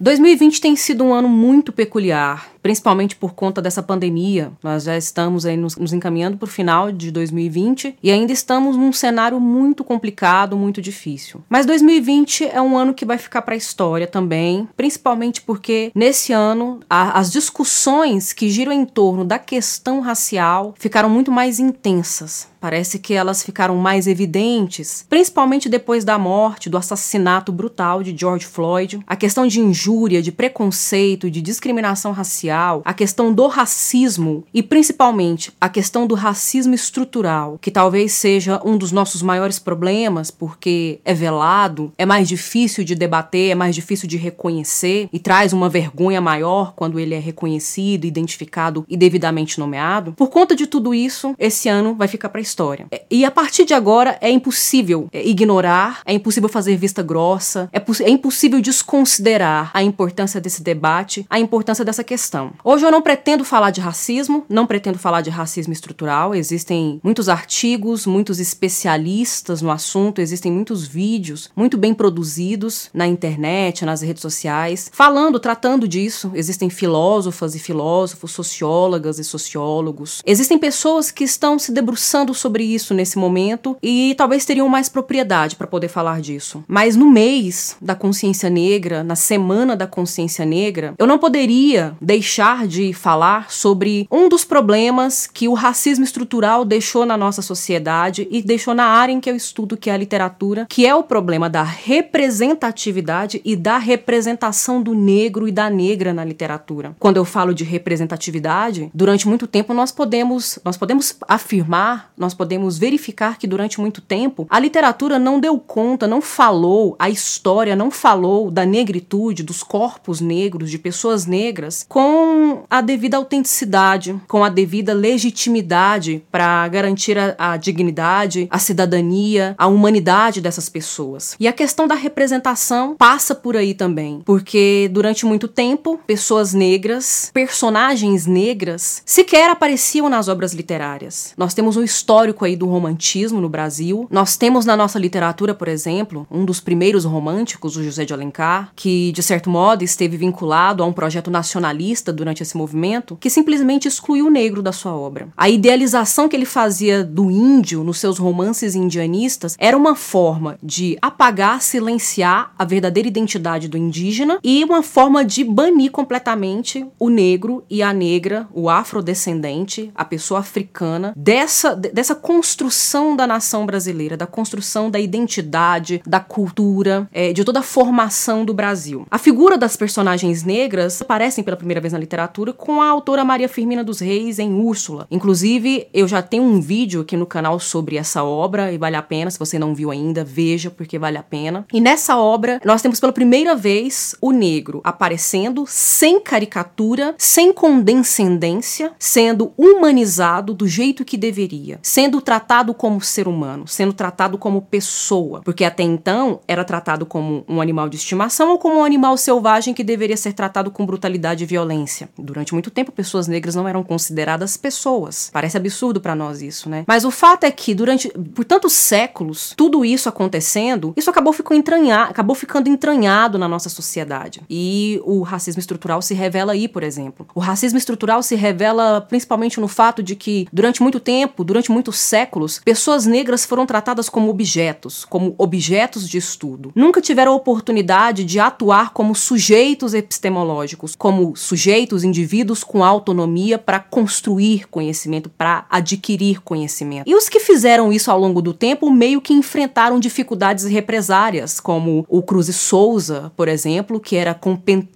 2020 tem sido um ano muito peculiar principalmente por conta dessa pandemia. Nós já estamos aí nos, nos encaminhando para o final de 2020 e ainda estamos num cenário muito complicado, muito difícil. Mas 2020 é um ano que vai ficar para a história também, principalmente porque nesse ano a, as discussões que giram em torno da questão racial ficaram muito mais intensas. Parece que elas ficaram mais evidentes, principalmente depois da morte, do assassinato brutal de George Floyd. A questão de injúria, de preconceito, de discriminação racial a questão do racismo e principalmente a questão do racismo estrutural, que talvez seja um dos nossos maiores problemas, porque é velado, é mais difícil de debater, é mais difícil de reconhecer e traz uma vergonha maior quando ele é reconhecido, identificado e devidamente nomeado. Por conta de tudo isso, esse ano vai ficar para a história. E a partir de agora é impossível é, ignorar, é impossível fazer vista grossa, é, é impossível desconsiderar a importância desse debate, a importância dessa questão. Hoje eu não pretendo falar de racismo, não pretendo falar de racismo estrutural. Existem muitos artigos, muitos especialistas no assunto, existem muitos vídeos muito bem produzidos na internet, nas redes sociais, falando, tratando disso. Existem filósofas e filósofos, sociólogas e sociólogos. Existem pessoas que estão se debruçando sobre isso nesse momento e talvez teriam mais propriedade para poder falar disso. Mas no mês da consciência negra, na semana da consciência negra, eu não poderia deixar deixar de falar sobre um dos problemas que o racismo estrutural deixou na nossa sociedade e deixou na área em que eu estudo, que é a literatura, que é o problema da representatividade e da representação do negro e da negra na literatura. Quando eu falo de representatividade, durante muito tempo nós podemos, nós podemos afirmar, nós podemos verificar que durante muito tempo a literatura não deu conta, não falou, a história não falou da negritude, dos corpos negros, de pessoas negras com com a devida autenticidade, com a devida legitimidade para garantir a, a, dignidade, a cidadania, a humanidade dessas pessoas. E a questão da representação passa por aí também, porque durante muito tempo, pessoas negras, personagens negras, sequer apareciam nas obras literárias. Nós temos um histórico aí do romantismo no Brasil. Nós temos na nossa literatura, por exemplo, um dos primeiros românticos, o José de Alencar, que de certo modo esteve vinculado a um projeto nacionalista durante esse movimento que simplesmente excluiu o negro da sua obra. A idealização que ele fazia do índio nos seus romances indianistas era uma forma de apagar, silenciar a verdadeira identidade do indígena e uma forma de banir completamente o negro e a negra, o afrodescendente, a pessoa africana dessa, dessa construção da nação brasileira, da construção da identidade, da cultura, é, de toda a formação do Brasil. A figura das personagens negras aparecem pela primeira vez na literatura com a autora Maria Firmina dos Reis em Úrsula. Inclusive, eu já tenho um vídeo aqui no canal sobre essa obra e vale a pena, se você não viu ainda, veja porque vale a pena. E nessa obra, nós temos pela primeira vez o negro aparecendo sem caricatura, sem condescendência, sendo humanizado do jeito que deveria, sendo tratado como ser humano, sendo tratado como pessoa, porque até então era tratado como um animal de estimação ou como um animal selvagem que deveria ser tratado com brutalidade e violência violência. Durante muito tempo, pessoas negras não eram consideradas pessoas. Parece absurdo para nós isso, né? Mas o fato é que durante por tantos séculos, tudo isso acontecendo, isso acabou ficando entranhado, acabou ficando entranhado na nossa sociedade. E o racismo estrutural se revela aí, por exemplo. O racismo estrutural se revela principalmente no fato de que durante muito tempo, durante muitos séculos, pessoas negras foram tratadas como objetos, como objetos de estudo. Nunca tiveram oportunidade de atuar como sujeitos epistemológicos, como sujeitos sujeitos, indivíduos com autonomia para construir conhecimento, para adquirir conhecimento. E os que fizeram isso ao longo do tempo meio que enfrentaram dificuldades represárias, como o Cruz Souza, por exemplo, que era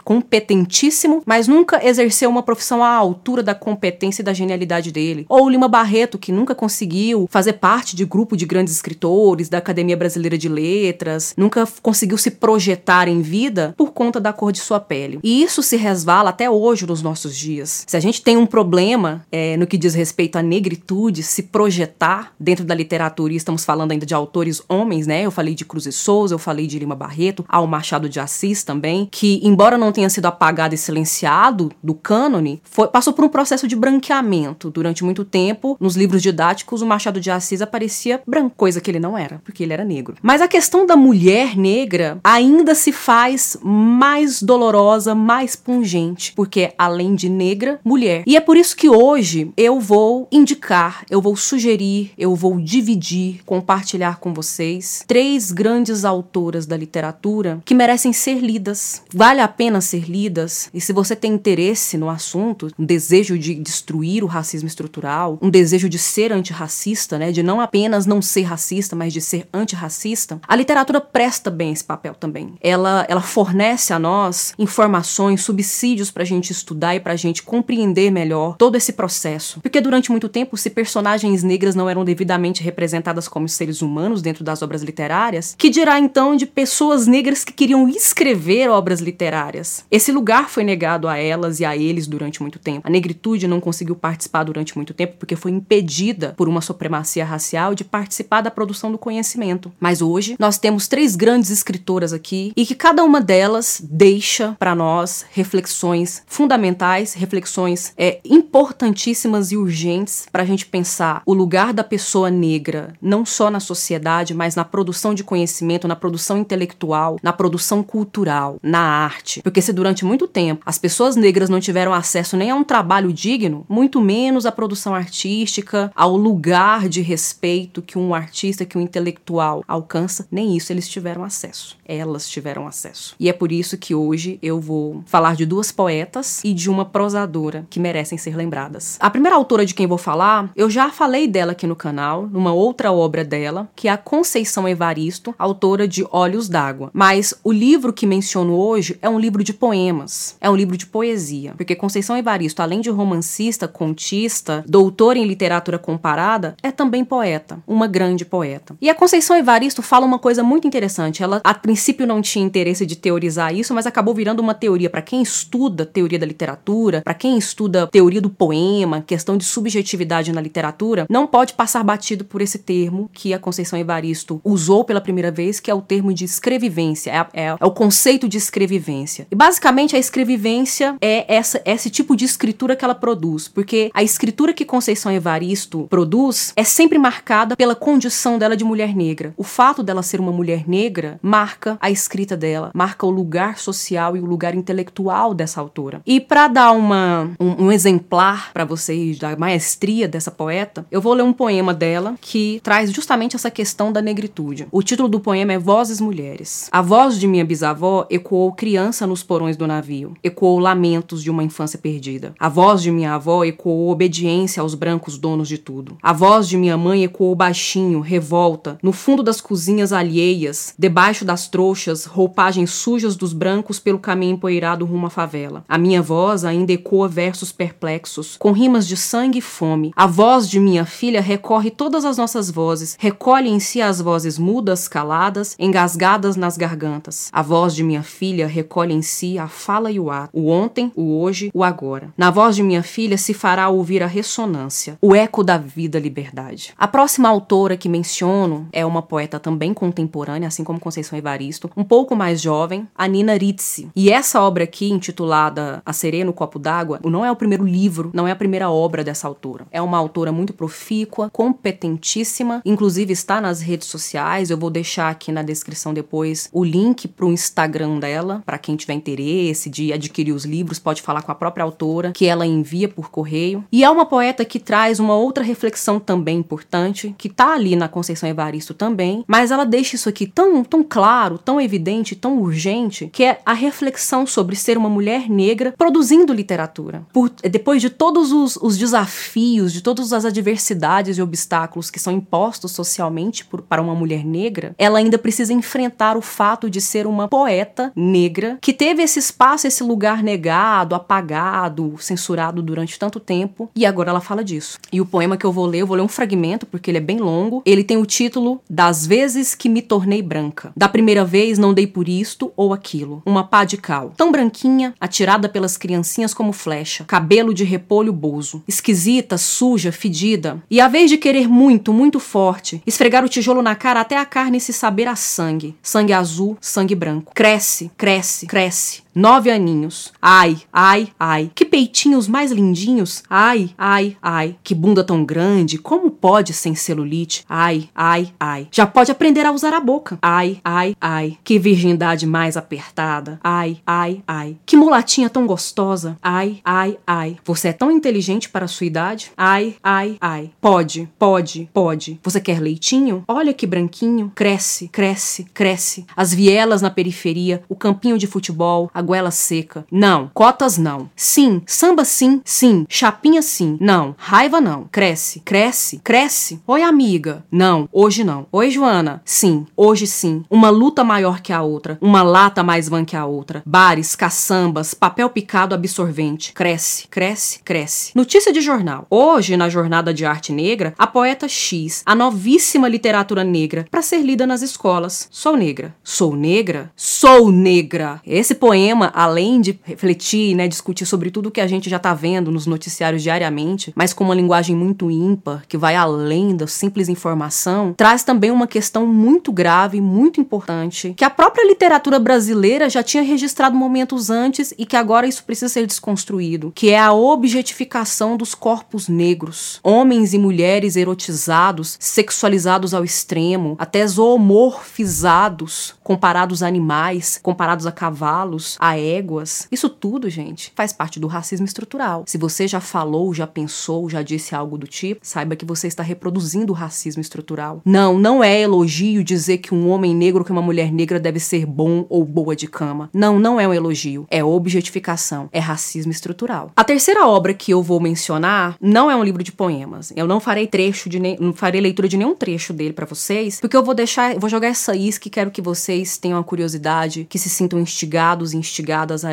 competentíssimo, mas nunca exerceu uma profissão à altura da competência e da genialidade dele. Ou o Lima Barreto, que nunca conseguiu fazer parte de grupo de grandes escritores, da Academia Brasileira de Letras, nunca conseguiu se projetar em vida por conta da cor de sua pele. E isso se resvala até hoje hoje nos nossos dias. Se a gente tem um problema é, no que diz respeito à negritude se projetar dentro da literatura, e estamos falando ainda de autores homens, né? Eu falei de Cruz e Souza, eu falei de Lima Barreto, ao Machado de Assis também, que embora não tenha sido apagado e silenciado do cânone, foi, passou por um processo de branqueamento durante muito tempo nos livros didáticos o Machado de Assis aparecia branco, coisa que ele não era, porque ele era negro. Mas a questão da mulher negra ainda se faz mais dolorosa, mais pungente, porque além de negra, mulher. E é por isso que hoje eu vou indicar, eu vou sugerir, eu vou dividir, compartilhar com vocês três grandes autoras da literatura que merecem ser lidas. Vale a pena ser lidas. E se você tem interesse no assunto, um desejo de destruir o racismo estrutural, um desejo de ser antirracista, né, de não apenas não ser racista, mas de ser antirracista, a literatura presta bem esse papel também. Ela, ela fornece a nós informações, subsídios para a gente estudar e para a gente compreender melhor todo esse processo. Porque durante muito tempo, se personagens negras não eram devidamente representadas como seres humanos dentro das obras literárias, que dirá então de pessoas negras que queriam escrever obras literárias? Esse lugar foi negado a elas e a eles durante muito tempo. A negritude não conseguiu participar durante muito tempo porque foi impedida por uma supremacia racial de participar da produção do conhecimento. Mas hoje nós temos três grandes escritoras aqui e que cada uma delas deixa para nós reflexões fundamentais, reflexões é, importantíssimas e urgentes para a gente pensar o lugar da pessoa negra, não só na sociedade, mas na produção de conhecimento, na produção intelectual, na produção cultural, na arte. Porque se durante muito tempo as pessoas negras não tiveram acesso nem a um trabalho digno, muito menos à produção artística, ao lugar de respeito que um artista, que um intelectual alcança, nem isso eles tiveram acesso. Elas tiveram acesso. E é por isso que hoje eu vou falar de duas poetas e de uma prosadora que merecem ser lembradas. A primeira autora de quem vou falar, eu já falei dela aqui no canal, numa outra obra dela, que é a Conceição Evaristo, autora de Olhos d'Água. Mas o livro que menciono hoje é um livro de poemas, é um livro de poesia, porque Conceição Evaristo, além de romancista, contista, doutora em literatura comparada, é também poeta, uma grande poeta. E a Conceição Evaristo fala uma coisa muito interessante. Ela, a princípio, não tinha interesse de teorizar isso, mas acabou virando uma teoria para quem estuda teoria da literatura, para quem estuda teoria do poema, questão de subjetividade na literatura, não pode passar batido por esse termo que a Conceição Evaristo usou pela primeira vez, que é o termo de escrevivência, é, é, é o conceito de escrevivência. E basicamente a escrevivência é essa, esse tipo de escritura que ela produz, porque a escritura que Conceição Evaristo produz é sempre marcada pela condição dela de mulher negra. O fato dela ser uma mulher negra marca a escrita dela, marca o lugar social e o lugar intelectual dessa autora. E para dar uma, um, um exemplar para vocês da maestria dessa poeta, eu vou ler um poema dela que traz justamente essa questão da negritude. O título do poema é Vozes Mulheres. A voz de minha bisavó ecoou criança nos porões do navio, ecoou lamentos de uma infância perdida. A voz de minha avó ecoou obediência aos brancos donos de tudo. A voz de minha mãe ecoou baixinho, revolta, no fundo das cozinhas alheias, debaixo das trouxas, roupagens sujas dos brancos pelo caminho empoeirado rumo à favela. A minha voz ainda ecoa versos perplexos, com rimas de sangue e fome. A voz de minha filha recorre todas as nossas vozes, recolhe em si as vozes mudas, caladas, engasgadas nas gargantas. A voz de minha filha recolhe em si a fala e o ar, o ontem, o hoje, o agora. Na voz de minha filha se fará ouvir a ressonância, o eco da vida liberdade. A próxima autora que menciono é uma poeta também contemporânea, assim como Conceição Evaristo, um pouco mais jovem, a Nina Ritzi. E essa obra aqui, intitulada A Sereia no Copo d'Água, não é o primeiro livro, não é a primeira obra dessa autora. É uma autora muito profícua, competentíssima, inclusive está nas redes sociais. Eu vou deixar aqui na descrição depois o link para o Instagram dela, para quem tiver interesse de adquirir os livros, pode falar com a própria autora, que ela envia por correio. E é uma poeta que traz uma outra reflexão também importante, que tá ali na Conceição Evaristo também, mas ela deixa isso aqui tão, tão claro, tão evidente, tão urgente, que é a reflexão sobre ser uma mulher negra produzindo literatura. Por, depois de todos os, os desafios, de todas as adversidades e obstáculos que são impostos socialmente por, para uma mulher negra, ela ainda precisa enfrentar o fato de ser uma poeta negra que teve esse espaço, esse lugar negado, apagado, censurado durante tanto tempo, e agora ela fala disso. E o poema que eu vou ler, eu vou ler um fragmento porque ele é bem longo. Ele tem o título Das vezes que me tornei branca. Da primeira vez não dei por isto ou aquilo. Uma pá de cal. Tão branquinha, atirada pelas criancinhas como flecha. Cabelo de repolho bozo. Esquisita, suja, fedida. E a vez de querer muito, muito forte, esfregar o tijolo na cara até a carne se saber a sangue. Sangue azul, sangue branco. Cresce, cresce, cresce nove aninhos. Ai, ai, ai, que peitinhos mais lindinhos. Ai, ai, ai, que bunda tão grande, como pode sem celulite? Ai, ai, ai. Já pode aprender a usar a boca. Ai, ai, ai, que virgindade mais apertada. Ai, ai, ai, que mulatinha tão gostosa. Ai, ai, ai. Você é tão inteligente para a sua idade? Ai, ai, ai. Pode, pode, pode. Você quer leitinho? Olha que branquinho. Cresce, cresce, cresce. As vielas na periferia, o campinho de futebol, a goela seca. Não, cotas não. Sim, samba sim, sim. Chapinha sim. Não, raiva não. Cresce, cresce, cresce. Oi, amiga. Não, hoje não. Oi, Joana. Sim, hoje sim. Uma luta maior que a outra. Uma lata mais van que a outra. Bares, caçambas, papel picado absorvente. Cresce, cresce, cresce. Notícia de jornal. Hoje, na Jornada de Arte Negra, a poeta X, a novíssima literatura negra, para ser lida nas escolas. Sou negra. Sou negra? Sou negra. Esse poema, além de refletir, né, discutir sobre tudo que a gente já tá vendo nos noticiários diariamente, mas com uma linguagem muito ímpar, que vai além da simples informação, traz também uma questão muito grave, muito importante, que a própria literatura brasileira já tinha registrado momentos antes e que agora isso precisa ser desconstruído, que é a objetificação dos corpos negros, homens e mulheres erotizados, sexualizados ao extremo, até zoomorfizados, comparados a animais, comparados a cavalos, a éguas. Isso tudo, gente, faz parte do racismo estrutural. Se você já falou, já pensou, já disse algo do tipo, saiba que você está reproduzindo o racismo estrutural. Não, não é elogio dizer que um homem negro que uma mulher negra deve ser bom ou boa de cama. Não, não é um elogio. É objetificação. É racismo estrutural. A terceira obra que eu vou mencionar não é um livro de poemas. Eu não farei trecho de nem, não farei leitura de nenhum trecho dele para vocês, porque eu vou deixar, vou jogar essa isca e quero que vocês tenham a curiosidade, que se sintam instigados e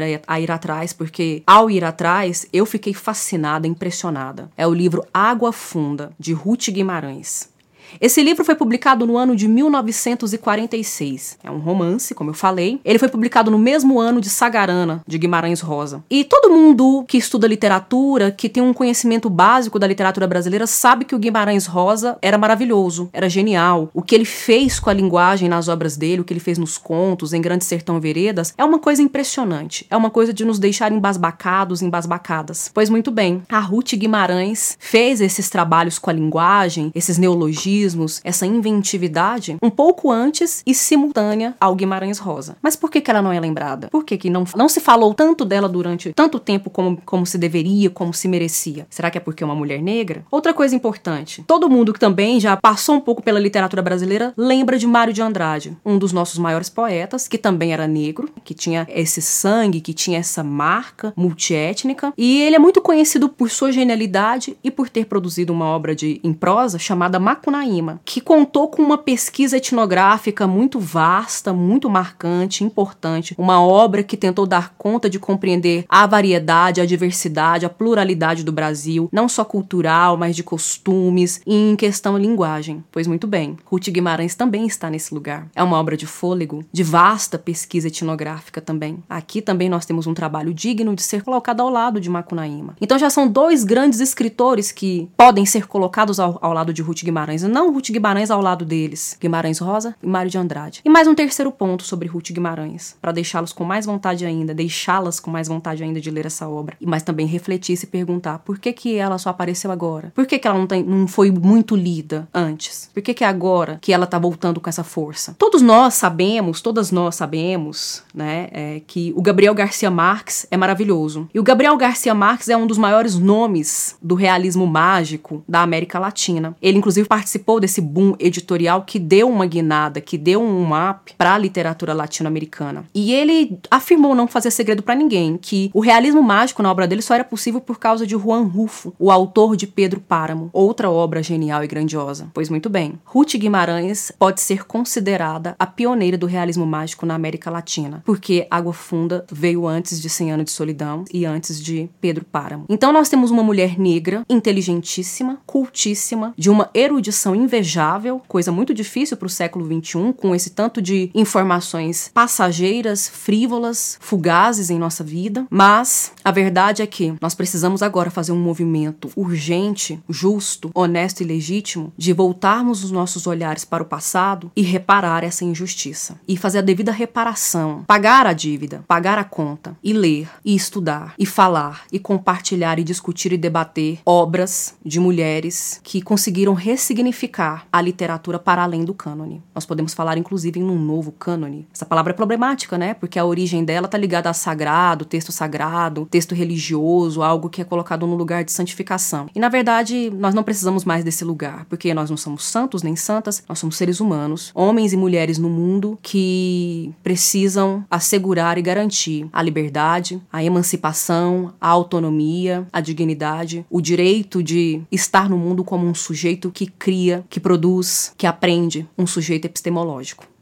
ir, a ir atrás, porque ao ir atrás eu fiquei fascinada, impressionada. É o livro Água Funda de Ruth Guimarães. Esse livro foi publicado no ano de 1946. É um romance, como eu falei. Ele foi publicado no mesmo ano de Sagarana, de Guimarães Rosa. E todo mundo que estuda literatura, que tem um conhecimento básico da literatura brasileira, sabe que o Guimarães Rosa era maravilhoso, era genial. O que ele fez com a linguagem nas obras dele, o que ele fez nos contos, em Grande Sertão Veredas, é uma coisa impressionante. É uma coisa de nos deixar embasbacados, embasbacadas. Pois muito bem, a Ruth Guimarães fez esses trabalhos com a linguagem, esses neologismos, essa inventividade, um pouco antes e simultânea ao Guimarães Rosa. Mas por que, que ela não é lembrada? Por que, que não, não se falou tanto dela durante tanto tempo como, como se deveria, como se merecia? Será que é porque é uma mulher negra? Outra coisa importante: todo mundo que também já passou um pouco pela literatura brasileira lembra de Mário de Andrade, um dos nossos maiores poetas, que também era negro, que tinha esse sangue, que tinha essa marca multiétnica. E ele é muito conhecido por sua genialidade e por ter produzido uma obra de, em prosa chamada Macunaíma que contou com uma pesquisa etnográfica muito vasta, muito marcante, importante, uma obra que tentou dar conta de compreender a variedade, a diversidade, a pluralidade do Brasil, não só cultural, mas de costumes e em questão linguagem. Pois muito bem, Ruth Guimarães também está nesse lugar. É uma obra de fôlego, de vasta pesquisa etnográfica também. Aqui também nós temos um trabalho digno de ser colocado ao lado de Macunaíma. Então já são dois grandes escritores que podem ser colocados ao, ao lado de Ruth Guimarães, não Ruth Guimarães ao lado deles, Guimarães Rosa e Mário de Andrade. E mais um terceiro ponto sobre Ruth Guimarães, para deixá-los com mais vontade ainda, deixá-las com mais vontade ainda de ler essa obra, mas também refletir e se perguntar por que que ela só apareceu agora? Por que que ela não, tem, não foi muito lida antes? Por que que é agora que ela tá voltando com essa força? Todos nós sabemos, todas nós sabemos, né, é, que o Gabriel Garcia Marques é maravilhoso. E o Gabriel Garcia Marques é um dos maiores nomes do realismo mágico da América Latina. Ele inclusive participou participou desse boom editorial que deu uma guinada, que deu um up para a literatura latino-americana. E ele afirmou não fazer segredo para ninguém que o realismo mágico na obra dele só era possível por causa de Juan Rufo, o autor de Pedro Páramo, outra obra genial e grandiosa. Pois muito bem, Ruth Guimarães pode ser considerada a pioneira do realismo mágico na América Latina, porque Água Funda veio antes de Cem Anos de Solidão e antes de Pedro Páramo. Então nós temos uma mulher negra, inteligentíssima, cultíssima, de uma erudição invejável, coisa muito difícil para o século XXI, com esse tanto de informações passageiras, frívolas, fugazes em nossa vida. Mas a verdade é que nós precisamos agora fazer um movimento urgente, justo, honesto e legítimo de voltarmos os nossos olhares para o passado e reparar essa injustiça. E fazer a devida reparação, pagar a dívida, pagar a conta, e ler, e estudar, e falar, e compartilhar, e discutir e debater obras de mulheres que conseguiram ressignificar a literatura para além do cânone. Nós podemos falar, inclusive, em um novo cânone. Essa palavra é problemática, né? Porque a origem dela está ligada a sagrado, texto sagrado, texto religioso, algo que é colocado no lugar de santificação. E na verdade, nós não precisamos mais desse lugar, porque nós não somos santos nem santas, nós somos seres humanos, homens e mulheres no mundo que precisam assegurar e garantir a liberdade, a emancipação, a autonomia, a dignidade, o direito de estar no mundo como um sujeito que cria, que produz, que aprende, um sujeito epistemológico.